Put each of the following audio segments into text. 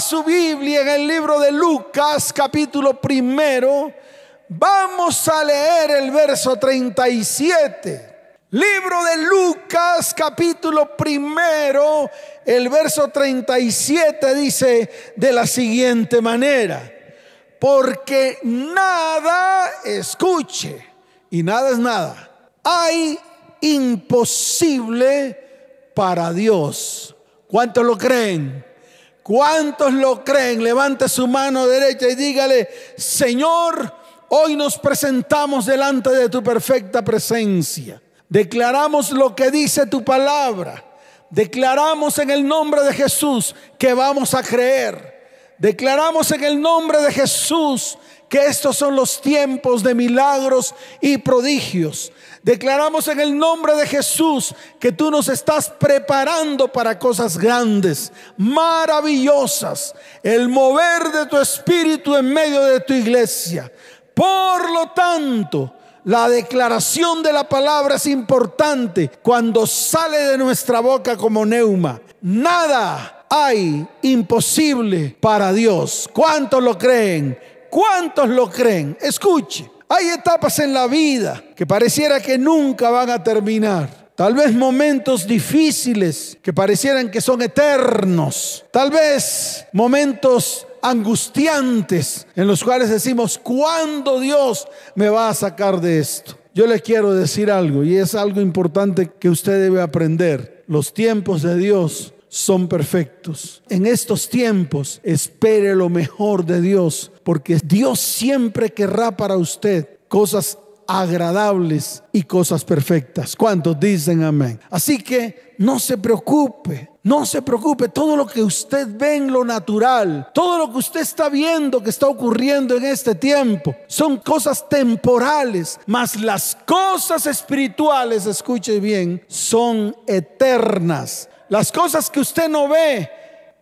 su Biblia en el libro de Lucas, capítulo primero, vamos a leer el verso 37. Libro de Lucas, capítulo primero, el verso 37 dice de la siguiente manera, porque nada escuche, y nada es nada, hay imposible para Dios. ¿Cuántos lo creen? ¿Cuántos lo creen? Levante su mano derecha y dígale, Señor, hoy nos presentamos delante de tu perfecta presencia. Declaramos lo que dice tu palabra. Declaramos en el nombre de Jesús que vamos a creer. Declaramos en el nombre de Jesús que estos son los tiempos de milagros y prodigios. Declaramos en el nombre de Jesús que tú nos estás preparando para cosas grandes, maravillosas, el mover de tu espíritu en medio de tu iglesia. Por lo tanto, la declaración de la palabra es importante cuando sale de nuestra boca como neuma. Nada hay imposible para Dios. ¿Cuántos lo creen? ¿Cuántos lo creen? Escuche. Hay etapas en la vida que pareciera que nunca van a terminar. Tal vez momentos difíciles que parecieran que son eternos. Tal vez momentos angustiantes en los cuales decimos, ¿cuándo Dios me va a sacar de esto? Yo le quiero decir algo y es algo importante que usted debe aprender. Los tiempos de Dios son perfectos. En estos tiempos espere lo mejor de Dios, porque Dios siempre querrá para usted cosas agradables y cosas perfectas. ¿Cuántos dicen amén? Así que no se preocupe, no se preocupe, todo lo que usted ve en lo natural, todo lo que usted está viendo que está ocurriendo en este tiempo, son cosas temporales, mas las cosas espirituales, escuche bien, son eternas. Las cosas que usted no ve,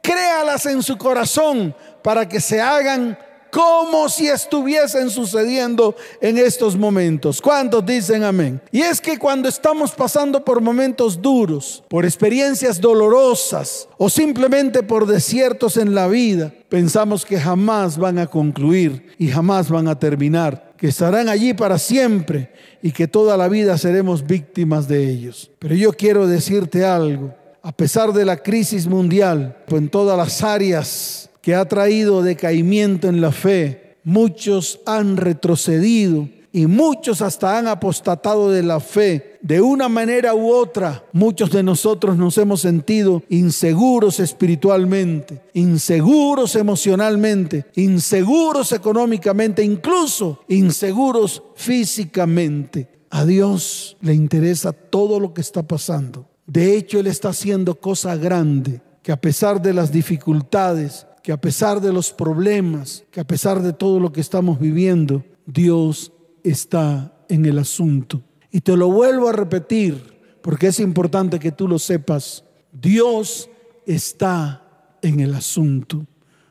créalas en su corazón para que se hagan como si estuviesen sucediendo en estos momentos. ¿Cuántos dicen amén? Y es que cuando estamos pasando por momentos duros, por experiencias dolorosas o simplemente por desiertos en la vida, pensamos que jamás van a concluir y jamás van a terminar, que estarán allí para siempre y que toda la vida seremos víctimas de ellos. Pero yo quiero decirte algo a pesar de la crisis mundial, pues en todas las áreas que ha traído decaimiento en la fe, muchos han retrocedido y muchos hasta han apostatado de la fe. De una manera u otra, muchos de nosotros nos hemos sentido inseguros espiritualmente, inseguros emocionalmente, inseguros económicamente, incluso inseguros físicamente. A Dios le interesa todo lo que está pasando. De hecho, Él está haciendo cosa grande, que a pesar de las dificultades, que a pesar de los problemas, que a pesar de todo lo que estamos viviendo, Dios está en el asunto. Y te lo vuelvo a repetir, porque es importante que tú lo sepas. Dios está en el asunto.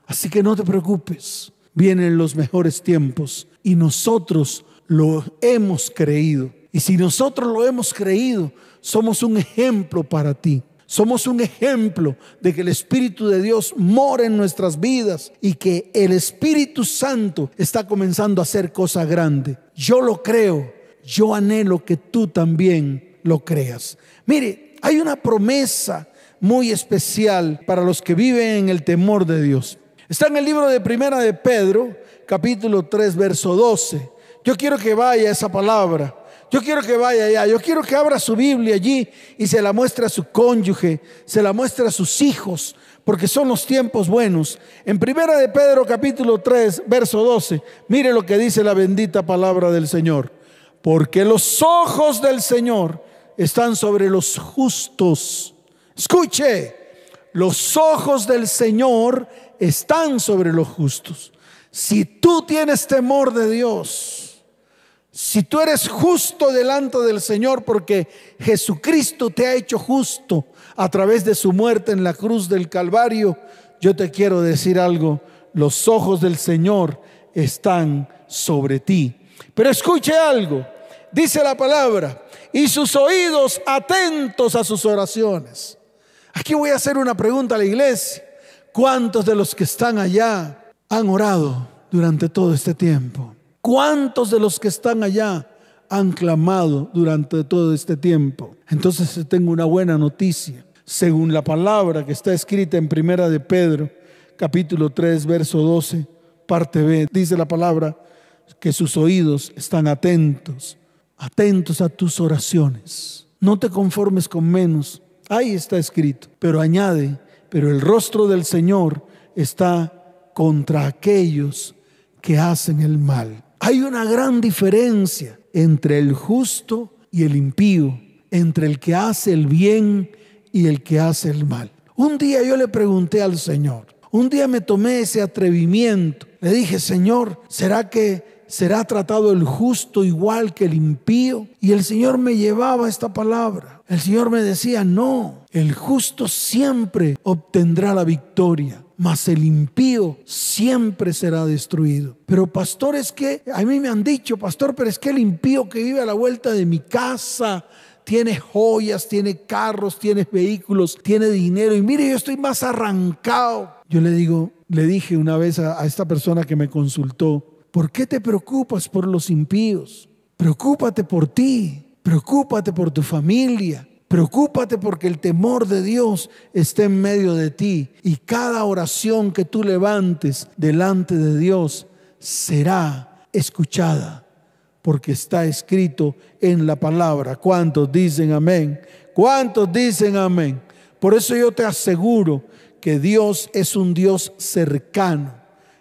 Así que no te preocupes, vienen los mejores tiempos y nosotros lo hemos creído. Y si nosotros lo hemos creído, somos un ejemplo para ti. Somos un ejemplo de que el Espíritu de Dios mora en nuestras vidas y que el Espíritu Santo está comenzando a hacer cosa grande. Yo lo creo, yo anhelo que tú también lo creas. Mire, hay una promesa muy especial para los que viven en el temor de Dios. Está en el libro de Primera de Pedro, capítulo 3, verso 12. Yo quiero que vaya esa palabra yo quiero que vaya allá, yo quiero que abra su Biblia allí y se la muestre a su cónyuge, se la muestre a sus hijos, porque son los tiempos buenos. En primera de Pedro capítulo 3, verso 12, mire lo que dice la bendita palabra del Señor. Porque los ojos del Señor están sobre los justos. Escuche, los ojos del Señor están sobre los justos. Si tú tienes temor de Dios, si tú eres justo delante del Señor porque Jesucristo te ha hecho justo a través de su muerte en la cruz del Calvario, yo te quiero decir algo, los ojos del Señor están sobre ti. Pero escuche algo, dice la palabra, y sus oídos atentos a sus oraciones. Aquí voy a hacer una pregunta a la iglesia. ¿Cuántos de los que están allá han orado durante todo este tiempo? ¿Cuántos de los que están allá han clamado durante todo este tiempo? Entonces tengo una buena noticia. Según la palabra que está escrita en Primera de Pedro, capítulo 3, verso 12, parte B, dice la palabra que sus oídos están atentos, atentos a tus oraciones. No te conformes con menos. Ahí está escrito. Pero añade, pero el rostro del Señor está contra aquellos que hacen el mal. Hay una gran diferencia entre el justo y el impío, entre el que hace el bien y el que hace el mal. Un día yo le pregunté al Señor, un día me tomé ese atrevimiento, le dije, Señor, ¿será que será tratado el justo igual que el impío? Y el Señor me llevaba esta palabra. El Señor me decía, no, el justo siempre obtendrá la victoria mas el impío siempre será destruido. Pero pastor, es que a mí me han dicho, pastor, pero es que el impío que vive a la vuelta de mi casa, tiene joyas, tiene carros, tiene vehículos, tiene dinero. Y mire, yo estoy más arrancado. Yo le digo, le dije una vez a, a, esta persona que me consultó, ¿por qué te preocupas por los impíos? Preocúpate por ti, preocúpate por tu familia, Preocúpate porque el temor de Dios está en medio de ti y cada oración que tú levantes delante de Dios será escuchada porque está escrito en la palabra. ¿Cuántos dicen amén? ¿Cuántos dicen amén? Por eso yo te aseguro que Dios es un Dios cercano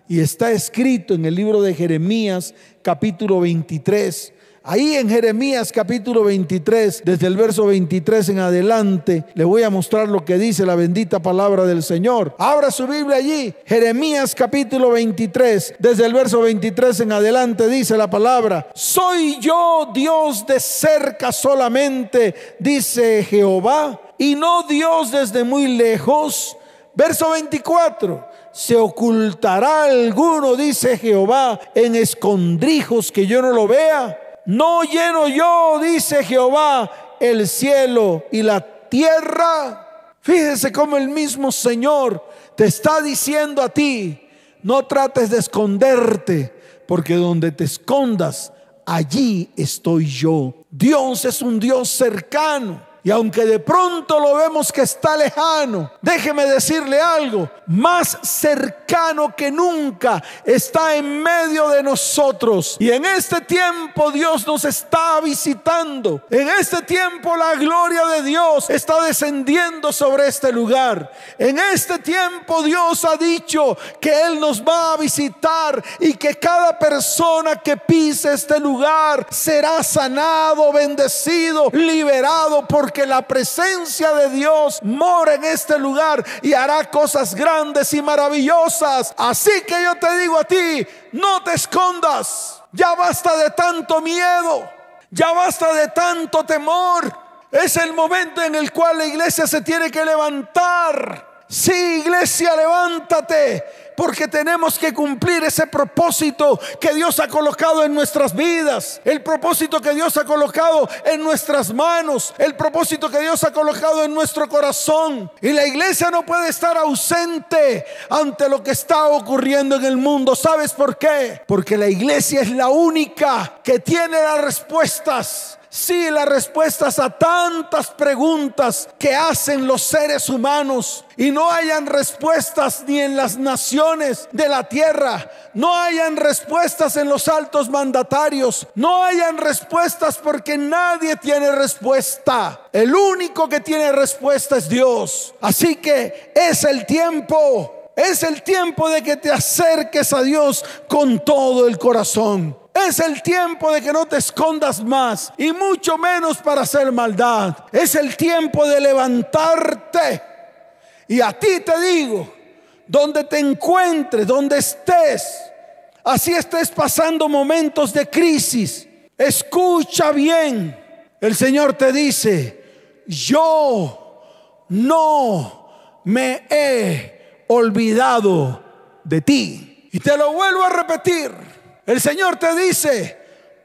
y está escrito en el libro de Jeremías capítulo 23 Ahí en Jeremías capítulo 23, desde el verso 23 en adelante, le voy a mostrar lo que dice la bendita palabra del Señor. Abra su Biblia allí. Jeremías capítulo 23, desde el verso 23 en adelante dice la palabra, soy yo Dios de cerca solamente, dice Jehová, y no Dios desde muy lejos. Verso 24 se ocultará alguno, dice Jehová, en escondrijos que yo no lo vea. No lleno yo, dice Jehová, el cielo y la tierra. Fíjese cómo el mismo Señor te está diciendo a ti, no trates de esconderte, porque donde te escondas, allí estoy yo. Dios es un Dios cercano. Y aunque de pronto lo vemos que está lejano, déjeme decirle algo, más cercano que nunca está en medio de nosotros. Y en este tiempo Dios nos está visitando. En este tiempo la gloria de Dios está descendiendo sobre este lugar. En este tiempo Dios ha dicho que Él nos va a visitar y que cada persona que pise este lugar será sanado, bendecido, liberado porque que la presencia de Dios mora en este lugar y hará cosas grandes y maravillosas. Así que yo te digo a ti, no te escondas. Ya basta de tanto miedo. Ya basta de tanto temor. Es el momento en el cual la iglesia se tiene que levantar. Sí, iglesia, levántate porque tenemos que cumplir ese propósito que Dios ha colocado en nuestras vidas, el propósito que Dios ha colocado en nuestras manos, el propósito que Dios ha colocado en nuestro corazón. Y la iglesia no puede estar ausente ante lo que está ocurriendo en el mundo. ¿Sabes por qué? Porque la iglesia es la única que tiene las respuestas Sí, las respuestas a tantas preguntas que hacen los seres humanos y no hayan respuestas ni en las naciones de la tierra, no hayan respuestas en los altos mandatarios, no hayan respuestas porque nadie tiene respuesta. El único que tiene respuesta es Dios. Así que es el tiempo. Es el tiempo de que te acerques a Dios con todo el corazón. Es el tiempo de que no te escondas más y mucho menos para hacer maldad. Es el tiempo de levantarte. Y a ti te digo, donde te encuentres, donde estés, así estés pasando momentos de crisis, escucha bien. El Señor te dice, yo no me he olvidado de ti. Y te lo vuelvo a repetir. El Señor te dice,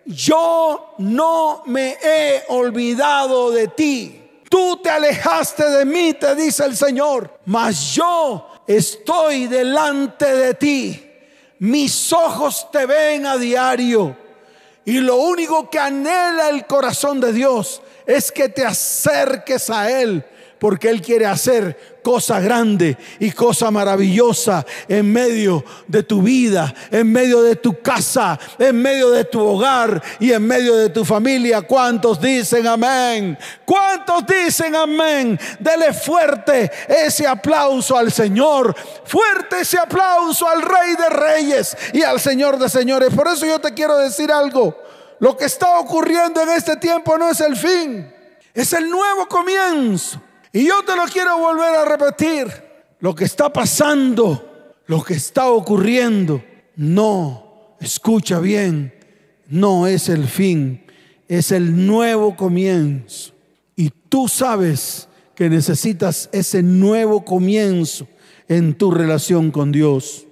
yo no me he olvidado de ti. Tú te alejaste de mí, te dice el Señor, mas yo estoy delante de ti. Mis ojos te ven a diario. Y lo único que anhela el corazón de Dios es que te acerques a Él porque Él quiere hacer cosa grande y cosa maravillosa en medio de tu vida, en medio de tu casa, en medio de tu hogar y en medio de tu familia. ¿Cuántos dicen amén? ¿Cuántos dicen amén? Dele fuerte ese aplauso al Señor, fuerte ese aplauso al Rey de Reyes y al Señor de Señores. Por eso yo te quiero decir algo. Lo que está ocurriendo en este tiempo no es el fin, es el nuevo comienzo. Y yo te lo quiero volver a repetir. Lo que está pasando, lo que está ocurriendo, no, escucha bien, no es el fin, es el nuevo comienzo. Y tú sabes que necesitas ese nuevo comienzo en tu relación con Dios.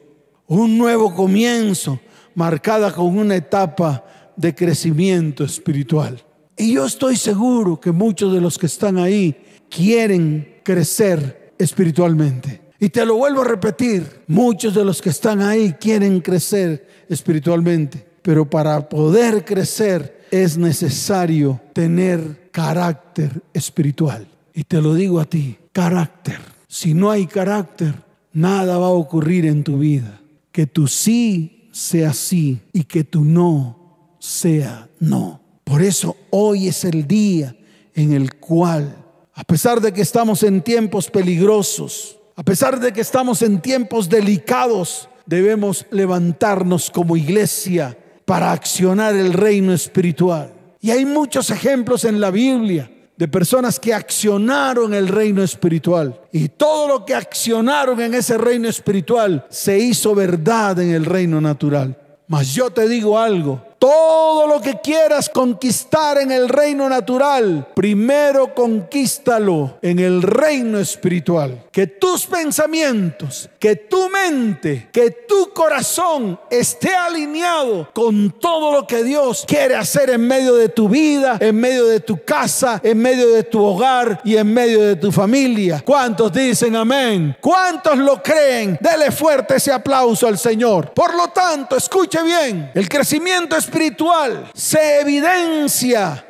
Un nuevo comienzo marcada con una etapa de crecimiento espiritual. Y yo estoy seguro que muchos de los que están ahí quieren crecer espiritualmente. Y te lo vuelvo a repetir, muchos de los que están ahí quieren crecer espiritualmente, pero para poder crecer es necesario tener carácter espiritual. Y te lo digo a ti, carácter. Si no hay carácter, nada va a ocurrir en tu vida. Que tu sí sea sí y que tu no sea no. Por eso hoy es el día en el cual a pesar de que estamos en tiempos peligrosos, a pesar de que estamos en tiempos delicados, debemos levantarnos como iglesia para accionar el reino espiritual. Y hay muchos ejemplos en la Biblia de personas que accionaron el reino espiritual. Y todo lo que accionaron en ese reino espiritual se hizo verdad en el reino natural. Mas yo te digo algo, todo lo que quieras conquistar en el reino natural, primero conquístalo en el reino espiritual. Que tus pensamientos, que tu mente, que tu corazón esté alineado con todo lo que Dios quiere hacer en medio de tu vida, en medio de tu casa, en medio de tu hogar y en medio de tu familia. ¿Cuántos dicen amén? ¿Cuántos lo creen? Dele fuerte ese aplauso al Señor. Por lo tanto, escuche bien, el crecimiento espiritual espiritual se evidencia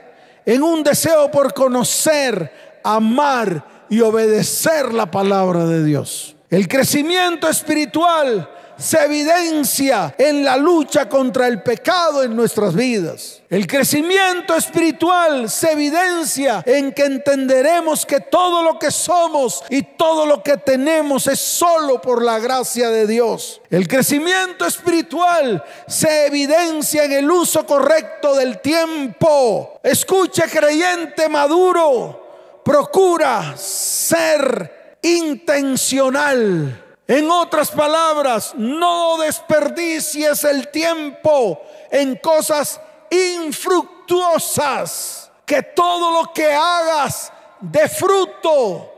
en un deseo por conocer, amar y obedecer la palabra de Dios. El crecimiento espiritual se evidencia en la lucha contra el pecado en nuestras vidas. El crecimiento espiritual se evidencia en que entenderemos que todo lo que somos y todo lo que tenemos es solo por la gracia de Dios. El crecimiento espiritual se evidencia en el uso correcto del tiempo. Escuche creyente maduro, procura ser intencional en otras palabras, no desperdicies el tiempo en cosas infructuosas. Que todo lo que hagas dé fruto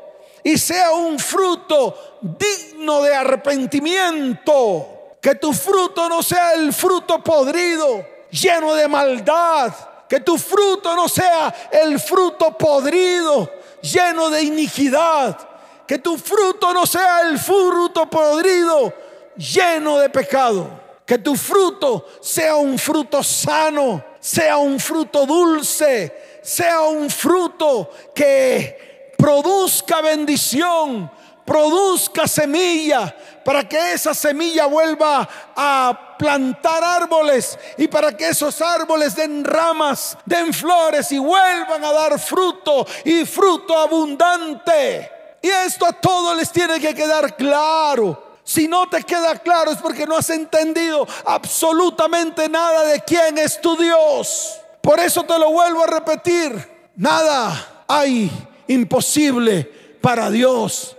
y sea un fruto digno de arrepentimiento. Que tu fruto no sea el fruto podrido, lleno de maldad. Que tu fruto no sea el fruto podrido, lleno de iniquidad que tu fruto no sea el fruto podrido, lleno de pecado. Que tu fruto sea un fruto sano, sea un fruto dulce, sea un fruto que produzca bendición, produzca semilla, para que esa semilla vuelva a plantar árboles y para que esos árboles den ramas, den flores y vuelvan a dar fruto y fruto abundante. Y esto a todos les tiene que quedar claro. Si no te queda claro es porque no has entendido absolutamente nada de quién es tu Dios. Por eso te lo vuelvo a repetir. Nada hay imposible para Dios.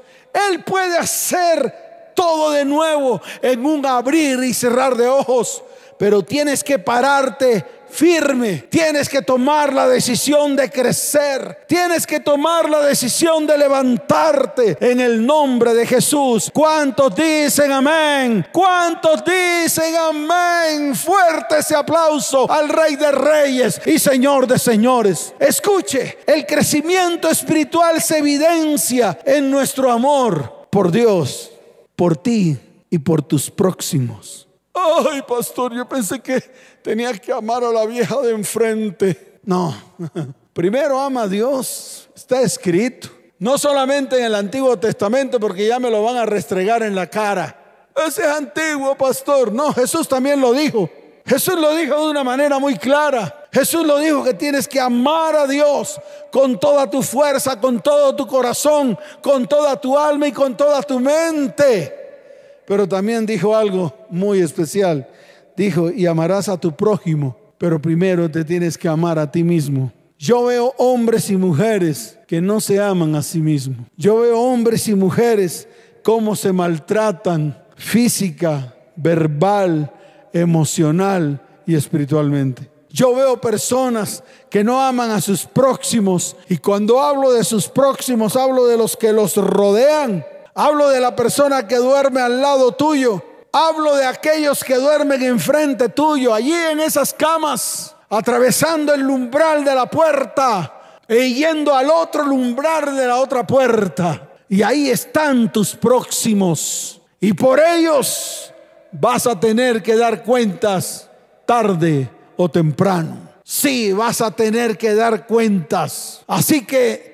Él puede hacer todo de nuevo en un abrir y cerrar de ojos. Pero tienes que pararte firme. Tienes que tomar la decisión de crecer. Tienes que tomar la decisión de levantarte en el nombre de Jesús. ¿Cuántos dicen amén? ¿Cuántos dicen amén? Fuerte ese aplauso al Rey de Reyes y Señor de Señores. Escuche, el crecimiento espiritual se evidencia en nuestro amor por Dios. por ti y por tus próximos. Ay, pastor, yo pensé que tenía que amar a la vieja de enfrente. No, primero ama a Dios, está escrito. No solamente en el Antiguo Testamento, porque ya me lo van a restregar en la cara. Ese es antiguo, pastor. No, Jesús también lo dijo. Jesús lo dijo de una manera muy clara. Jesús lo dijo que tienes que amar a Dios con toda tu fuerza, con todo tu corazón, con toda tu alma y con toda tu mente. Pero también dijo algo muy especial. Dijo, y amarás a tu prójimo, pero primero te tienes que amar a ti mismo. Yo veo hombres y mujeres que no se aman a sí mismos. Yo veo hombres y mujeres cómo se maltratan física, verbal, emocional y espiritualmente. Yo veo personas que no aman a sus próximos y cuando hablo de sus próximos hablo de los que los rodean. Hablo de la persona que duerme al lado tuyo. Hablo de aquellos que duermen enfrente tuyo, allí en esas camas, atravesando el umbral de la puerta e yendo al otro umbral de la otra puerta. Y ahí están tus próximos. Y por ellos vas a tener que dar cuentas tarde o temprano. Sí, vas a tener que dar cuentas. Así que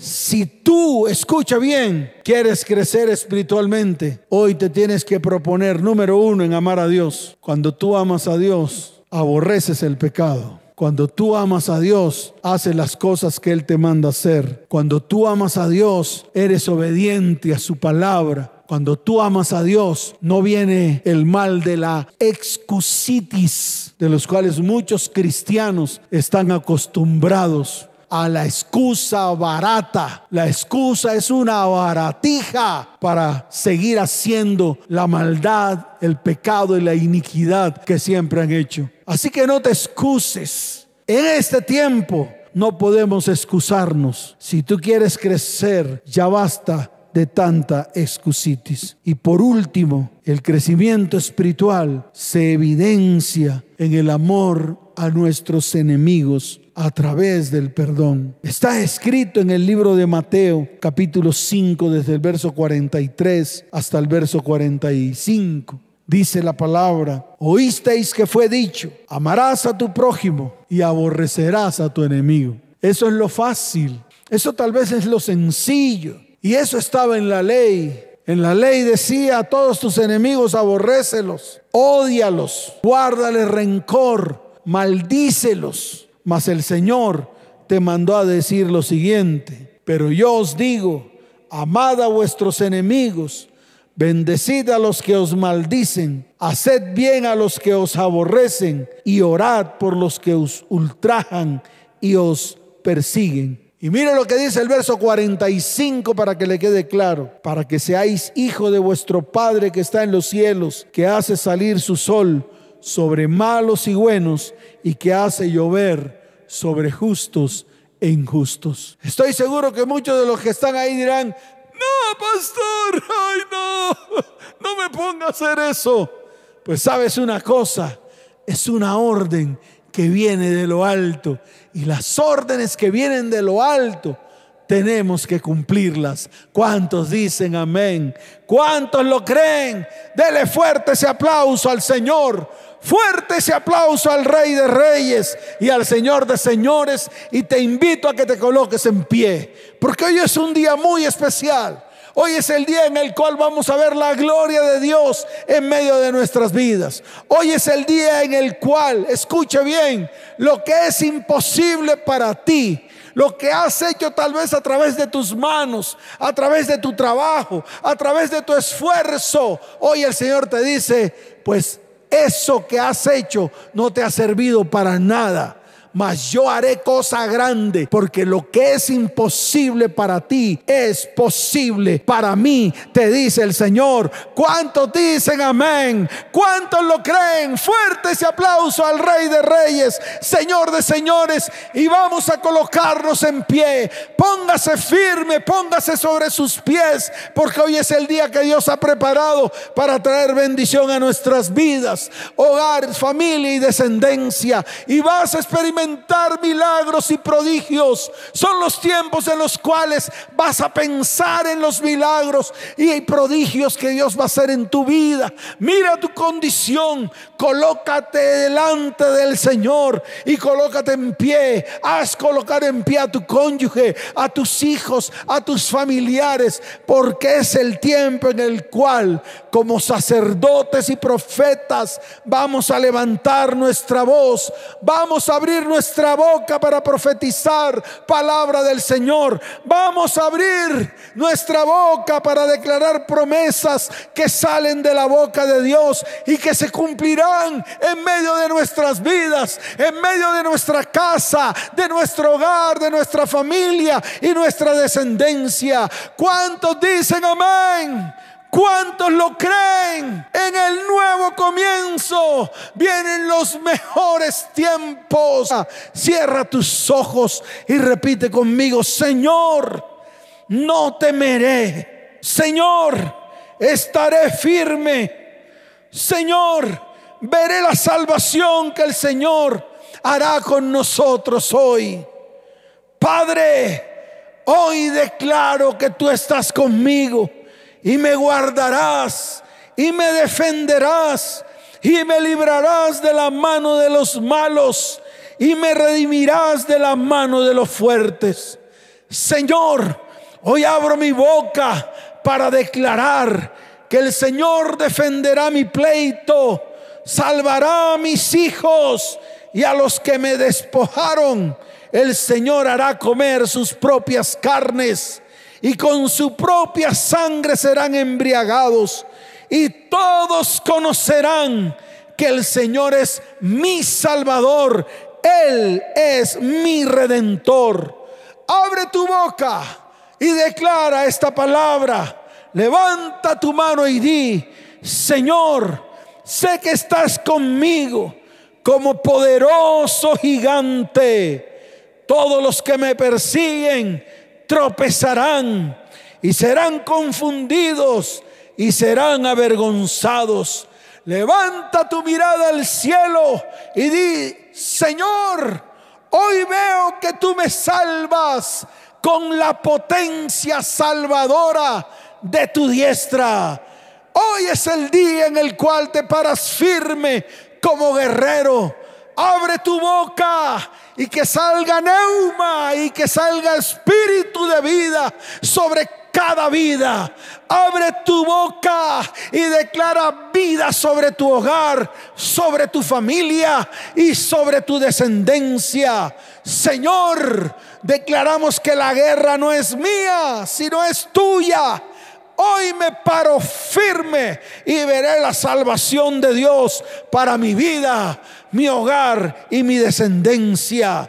si tú, escucha bien, quieres crecer espiritualmente, hoy te tienes que proponer, número uno, en amar a Dios. Cuando tú amas a Dios, aborreces el pecado. Cuando tú amas a Dios, haces las cosas que Él te manda hacer. Cuando tú amas a Dios, eres obediente a su palabra. Cuando tú amas a Dios, no viene el mal de la excusitis, de los cuales muchos cristianos están acostumbrados a la excusa barata. La excusa es una baratija para seguir haciendo la maldad, el pecado y la iniquidad que siempre han hecho. Así que no te excuses. En este tiempo no podemos excusarnos. Si tú quieres crecer, ya basta de tanta excusitis. Y por último, el crecimiento espiritual se evidencia en el amor a nuestros enemigos a través del perdón. Está escrito en el libro de Mateo, capítulo 5, desde el verso 43 hasta el verso 45. Dice la palabra, oísteis que fue dicho, amarás a tu prójimo y aborrecerás a tu enemigo. Eso es lo fácil, eso tal vez es lo sencillo. Y eso estaba en la ley. En la ley decía a todos tus enemigos, aborrécelos, odialos, guárdale rencor, maldícelos. Mas el Señor te mandó a decir lo siguiente, pero yo os digo, amad a vuestros enemigos, bendecid a los que os maldicen, haced bien a los que os aborrecen y orad por los que os ultrajan y os persiguen. Y mire lo que dice el verso 45 para que le quede claro, para que seáis hijo de vuestro Padre que está en los cielos, que hace salir su sol sobre malos y buenos y que hace llover sobre justos e injustos. Estoy seguro que muchos de los que están ahí dirán, no, pastor, ay no, no me ponga a hacer eso. Pues sabes una cosa, es una orden que viene de lo alto. Y las órdenes que vienen de lo alto tenemos que cumplirlas. ¿Cuántos dicen amén? ¿Cuántos lo creen? Dele fuerte ese aplauso al Señor. Fuerte ese aplauso al Rey de Reyes y al Señor de Señores. Y te invito a que te coloques en pie. Porque hoy es un día muy especial. Hoy es el día en el cual vamos a ver la gloria de Dios en medio de nuestras vidas. Hoy es el día en el cual, escuche bien, lo que es imposible para ti, lo que has hecho tal vez a través de tus manos, a través de tu trabajo, a través de tu esfuerzo, hoy el Señor te dice, pues eso que has hecho no te ha servido para nada mas yo haré cosa grande, porque lo que es imposible para ti es posible para mí, te dice el Señor. ¿Cuántos dicen amén? ¿Cuántos lo creen? Fuerte ese aplauso al Rey de Reyes, Señor de Señores, y vamos a colocarnos en pie. Póngase firme, póngase sobre sus pies, porque hoy es el día que Dios ha preparado para traer bendición a nuestras vidas, hogares, familia y descendencia. Y vas a experimentar milagros y prodigios. Son los tiempos en los cuales vas a pensar en los milagros y prodigios que Dios va a hacer en tu vida. Mira tu condición, colócate delante del Señor y colócate en pie. Haz colocar en pie a tu cónyuge, a tus hijos, a tus familiares, porque es el tiempo en el cual como sacerdotes y profetas vamos a levantar nuestra voz, vamos a abrir nuestra boca para profetizar palabra del Señor, vamos a abrir nuestra boca para declarar promesas que salen de la boca de Dios y que se cumplirán en medio de nuestras vidas, en medio de nuestra casa, de nuestro hogar, de nuestra familia y nuestra descendencia. ¿Cuántos dicen amén? ¿Cuántos lo creen? En el nuevo comienzo vienen los mejores tiempos. Cierra tus ojos y repite conmigo, Señor, no temeré. Señor, estaré firme. Señor, veré la salvación que el Señor hará con nosotros hoy. Padre, hoy declaro que tú estás conmigo y me guardarás y me defenderás y me librarás de la mano de los malos y me redimirás de la mano de los fuertes. Señor, hoy abro mi boca para declarar que el Señor defenderá mi pleito, salvará a mis hijos y a los que me despojaron, el Señor hará comer sus propias carnes y con su propia sangre serán embriagados y todos conocerán que el Señor es mi Salvador, Él es mi Redentor. Abre tu boca y declara esta palabra. Levanta tu mano y di, Señor, sé que estás conmigo como poderoso gigante. Todos los que me persiguen, tropezarán y serán confundidos y serán avergonzados. Levanta tu mirada al cielo y di, Señor, hoy veo que tú me salvas con la potencia salvadora de tu diestra. Hoy es el día en el cual te paras firme como guerrero. Abre tu boca y que salga neuma y que salga espíritu de vida sobre cada vida. Abre tu boca y declara vida sobre tu hogar, sobre tu familia y sobre tu descendencia. Señor, declaramos que la guerra no es mía, sino es tuya. Hoy me paro firme y veré la salvación de Dios para mi vida mi hogar y mi descendencia.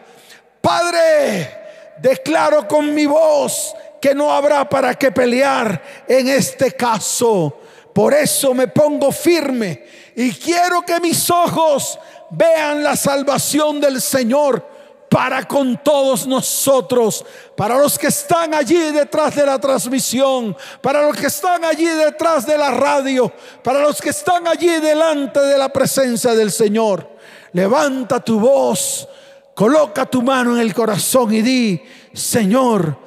Padre, declaro con mi voz que no habrá para qué pelear en este caso. Por eso me pongo firme y quiero que mis ojos vean la salvación del Señor para con todos nosotros, para los que están allí detrás de la transmisión, para los que están allí detrás de la radio, para los que están allí delante de la presencia del Señor. Levanta tu voz, coloca tu mano en el corazón y di, Señor,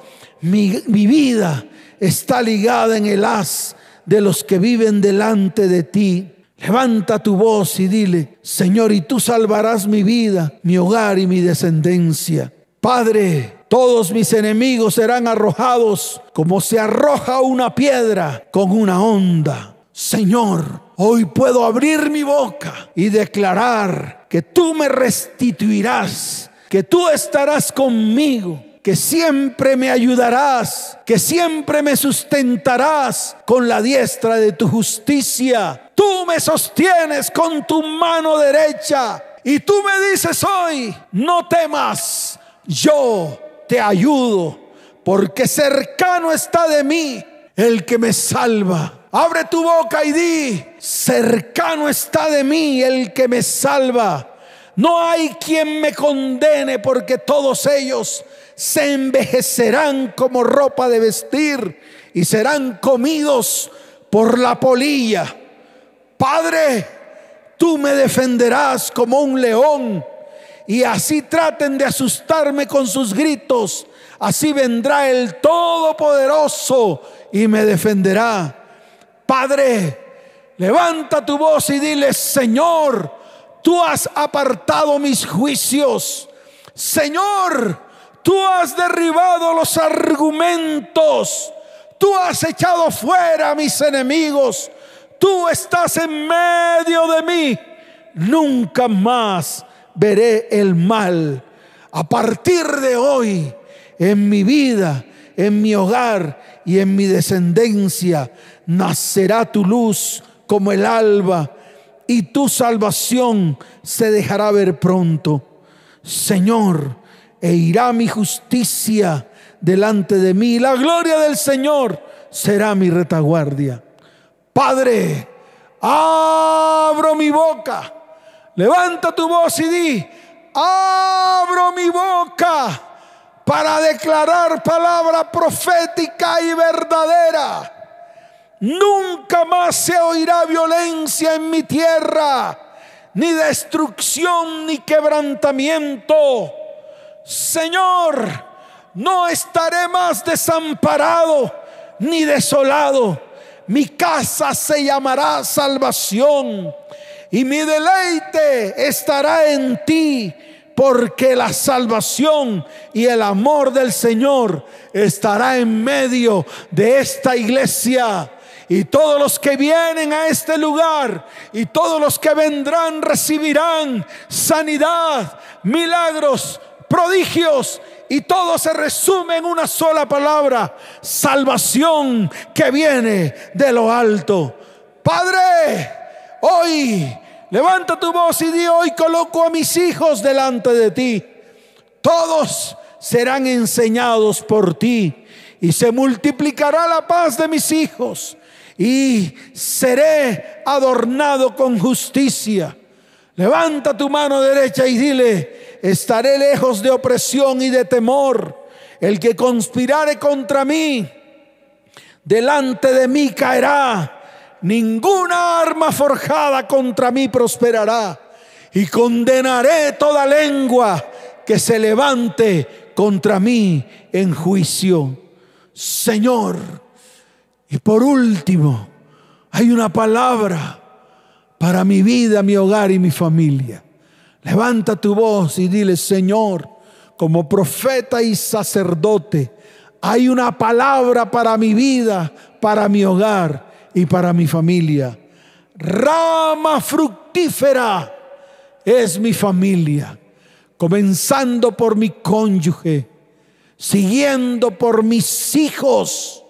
mi, vida está ligada en el haz de los que viven delante de ti. Levanta tu voz y dile, Señor, y tú salvarás mi vida, mi hogar y mi descendencia. Padre, todos mis enemigos serán arrojados como se arroja una piedra con una onda. Señor, hoy puedo abrir mi boca y declarar que tú me restituirás, que tú estarás conmigo que siempre me ayudarás, que siempre me sustentarás con la diestra de tu justicia. Tú me sostienes con tu mano derecha y tú me dices hoy, no temas, yo te ayudo, porque cercano está de mí el que me salva. Abre tu boca y di, cercano está de mí el que me salva. No hay quien me condene porque todos ellos se envejecerán como ropa de vestir y serán comidos por la polilla. Padre, tú me defenderás como un león y así traten de asustarme con sus gritos, así vendrá el Todopoderoso y me defenderá. Padre, levanta tu voz y dile, Señor, tú has apartado mis juicios. Señor, tú has derribado los argumentos. Tú has echado fuera a mis enemigos. Tú estás en medio de mí. Nunca más veré el mal. A partir de hoy, en mi vida, en mi hogar y en mi descendencia, nacerá tu luz como el alba y tu salvación se dejará ver pronto. Señor, e irá mi justicia delante de mí. La gloria del Señor será mi retaguardia. Padre, abro mi boca. Levanta tu voz y di, abro mi boca para declarar palabra profética y verdadera. Nunca más se oirá violencia en mi tierra, ni destrucción, ni quebrantamiento. Señor, no estaré más desamparado ni desolado. Mi casa se llamará salvación y mi deleite estará en ti, porque la salvación y el amor del Señor estará en medio de esta iglesia. Y todos los que vienen a este lugar y todos los que vendrán recibirán sanidad, milagros, prodigios y todo se resume en una sola palabra, salvación que viene de lo alto. Padre, hoy levanta tu voz y di, hoy coloco a mis hijos delante de ti. Todos serán enseñados por ti y se multiplicará la paz de mis hijos y seré adornado con justicia. Levanta tu mano derecha y dile, estaré lejos de opresión y de temor. El que conspirare contra mí, delante de mí caerá. Ninguna arma forjada contra mí prosperará. Y condenaré toda lengua que se levante contra mí en juicio. Señor, y por último, hay una palabra para mi vida, mi hogar y mi familia. Levanta tu voz y dile, Señor, como profeta y sacerdote, hay una palabra para mi vida, para mi hogar y para mi familia. Rama fructífera es mi familia, comenzando por mi cónyuge, siguiendo por mis hijos,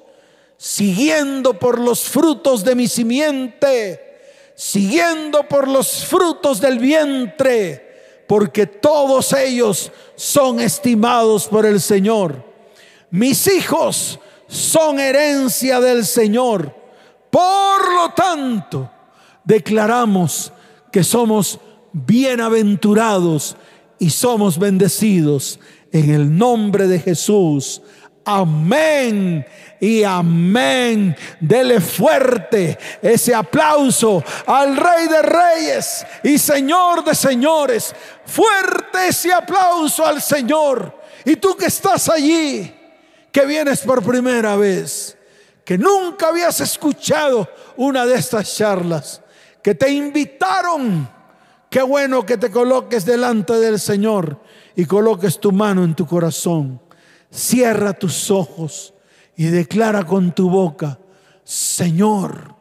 siguiendo por los frutos de mi simiente siguiendo por los frutos del vientre, porque todos ellos son estimados por el Señor. Mis hijos son herencia del Señor. Por lo tanto, declaramos que somos bienaventurados y somos bendecidos en el nombre de Jesús. Amén y amén. Dele fuerte ese aplauso al Rey de Reyes y Señor de Señores. Fuerte ese aplauso al Señor. Y tú que estás allí, que vienes por primera vez, que nunca habías escuchado una de estas charlas, que te invitaron. Qué bueno que te coloques delante del Señor y coloques tu mano en tu corazón Cierra tus ojos y declara con tu boca, Señor,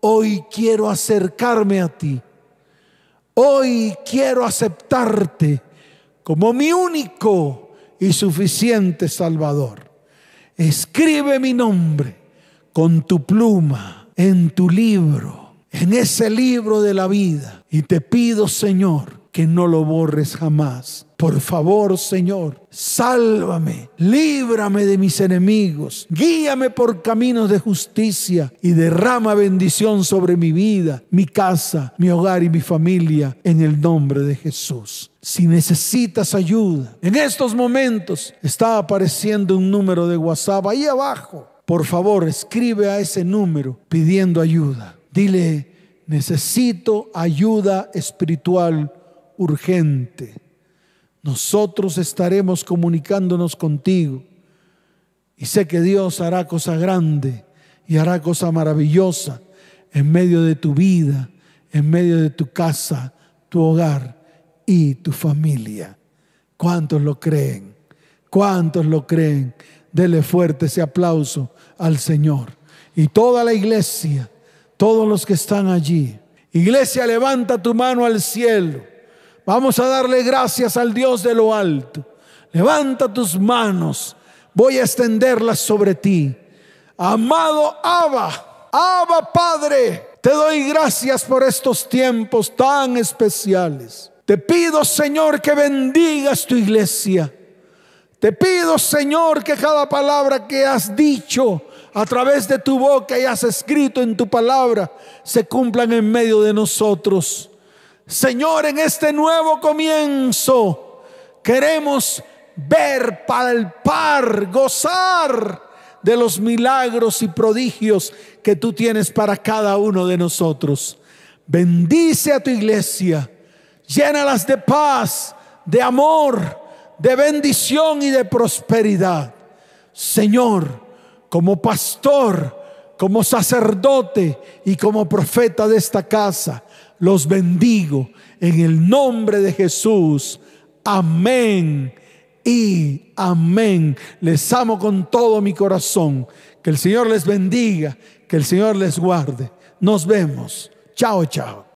hoy quiero acercarme a ti. Hoy quiero aceptarte como mi único y suficiente Salvador. Escribe mi nombre con tu pluma en tu libro, en ese libro de la vida. Y te pido, Señor, que no lo borres jamás. Por favor, Señor, sálvame, líbrame de mis enemigos, guíame por caminos de justicia y derrama bendición sobre mi vida, mi casa, mi hogar y mi familia en el nombre de Jesús. Si necesitas ayuda, en estos momentos está apareciendo un número de WhatsApp ahí abajo. Por favor, escribe a ese número pidiendo ayuda. Dile, necesito ayuda espiritual urgente. Nosotros estaremos comunicándonos contigo. Y sé que Dios hará cosa grande y hará cosa maravillosa en medio de tu vida, en medio de tu casa, tu hogar y tu familia. ¿Cuántos lo creen? ¿Cuántos lo creen? Dele fuerte ese aplauso al Señor. Y toda la iglesia, todos los que están allí. Iglesia, levanta tu mano al cielo. Vamos a darle gracias al Dios de lo alto. Levanta tus manos. Voy a extenderlas sobre ti. Amado Abba, Abba Padre, te doy gracias por estos tiempos tan especiales. Te pido, Señor, que bendigas tu iglesia. Te pido, Señor, que cada palabra que has dicho a través de tu boca y has escrito en tu palabra se cumplan en medio de nosotros. Señor, en este nuevo comienzo queremos ver, palpar, gozar de los milagros y prodigios que tú tienes para cada uno de nosotros. Bendice a tu iglesia, llénalas de paz, de amor, de bendición y de prosperidad. Señor, como pastor, como sacerdote y como profeta de esta casa, los bendigo en el nombre de Jesús. Amén y amén. Les amo con todo mi corazón. Que el Señor les bendiga, que el Señor les guarde. Nos vemos. Chao, chao.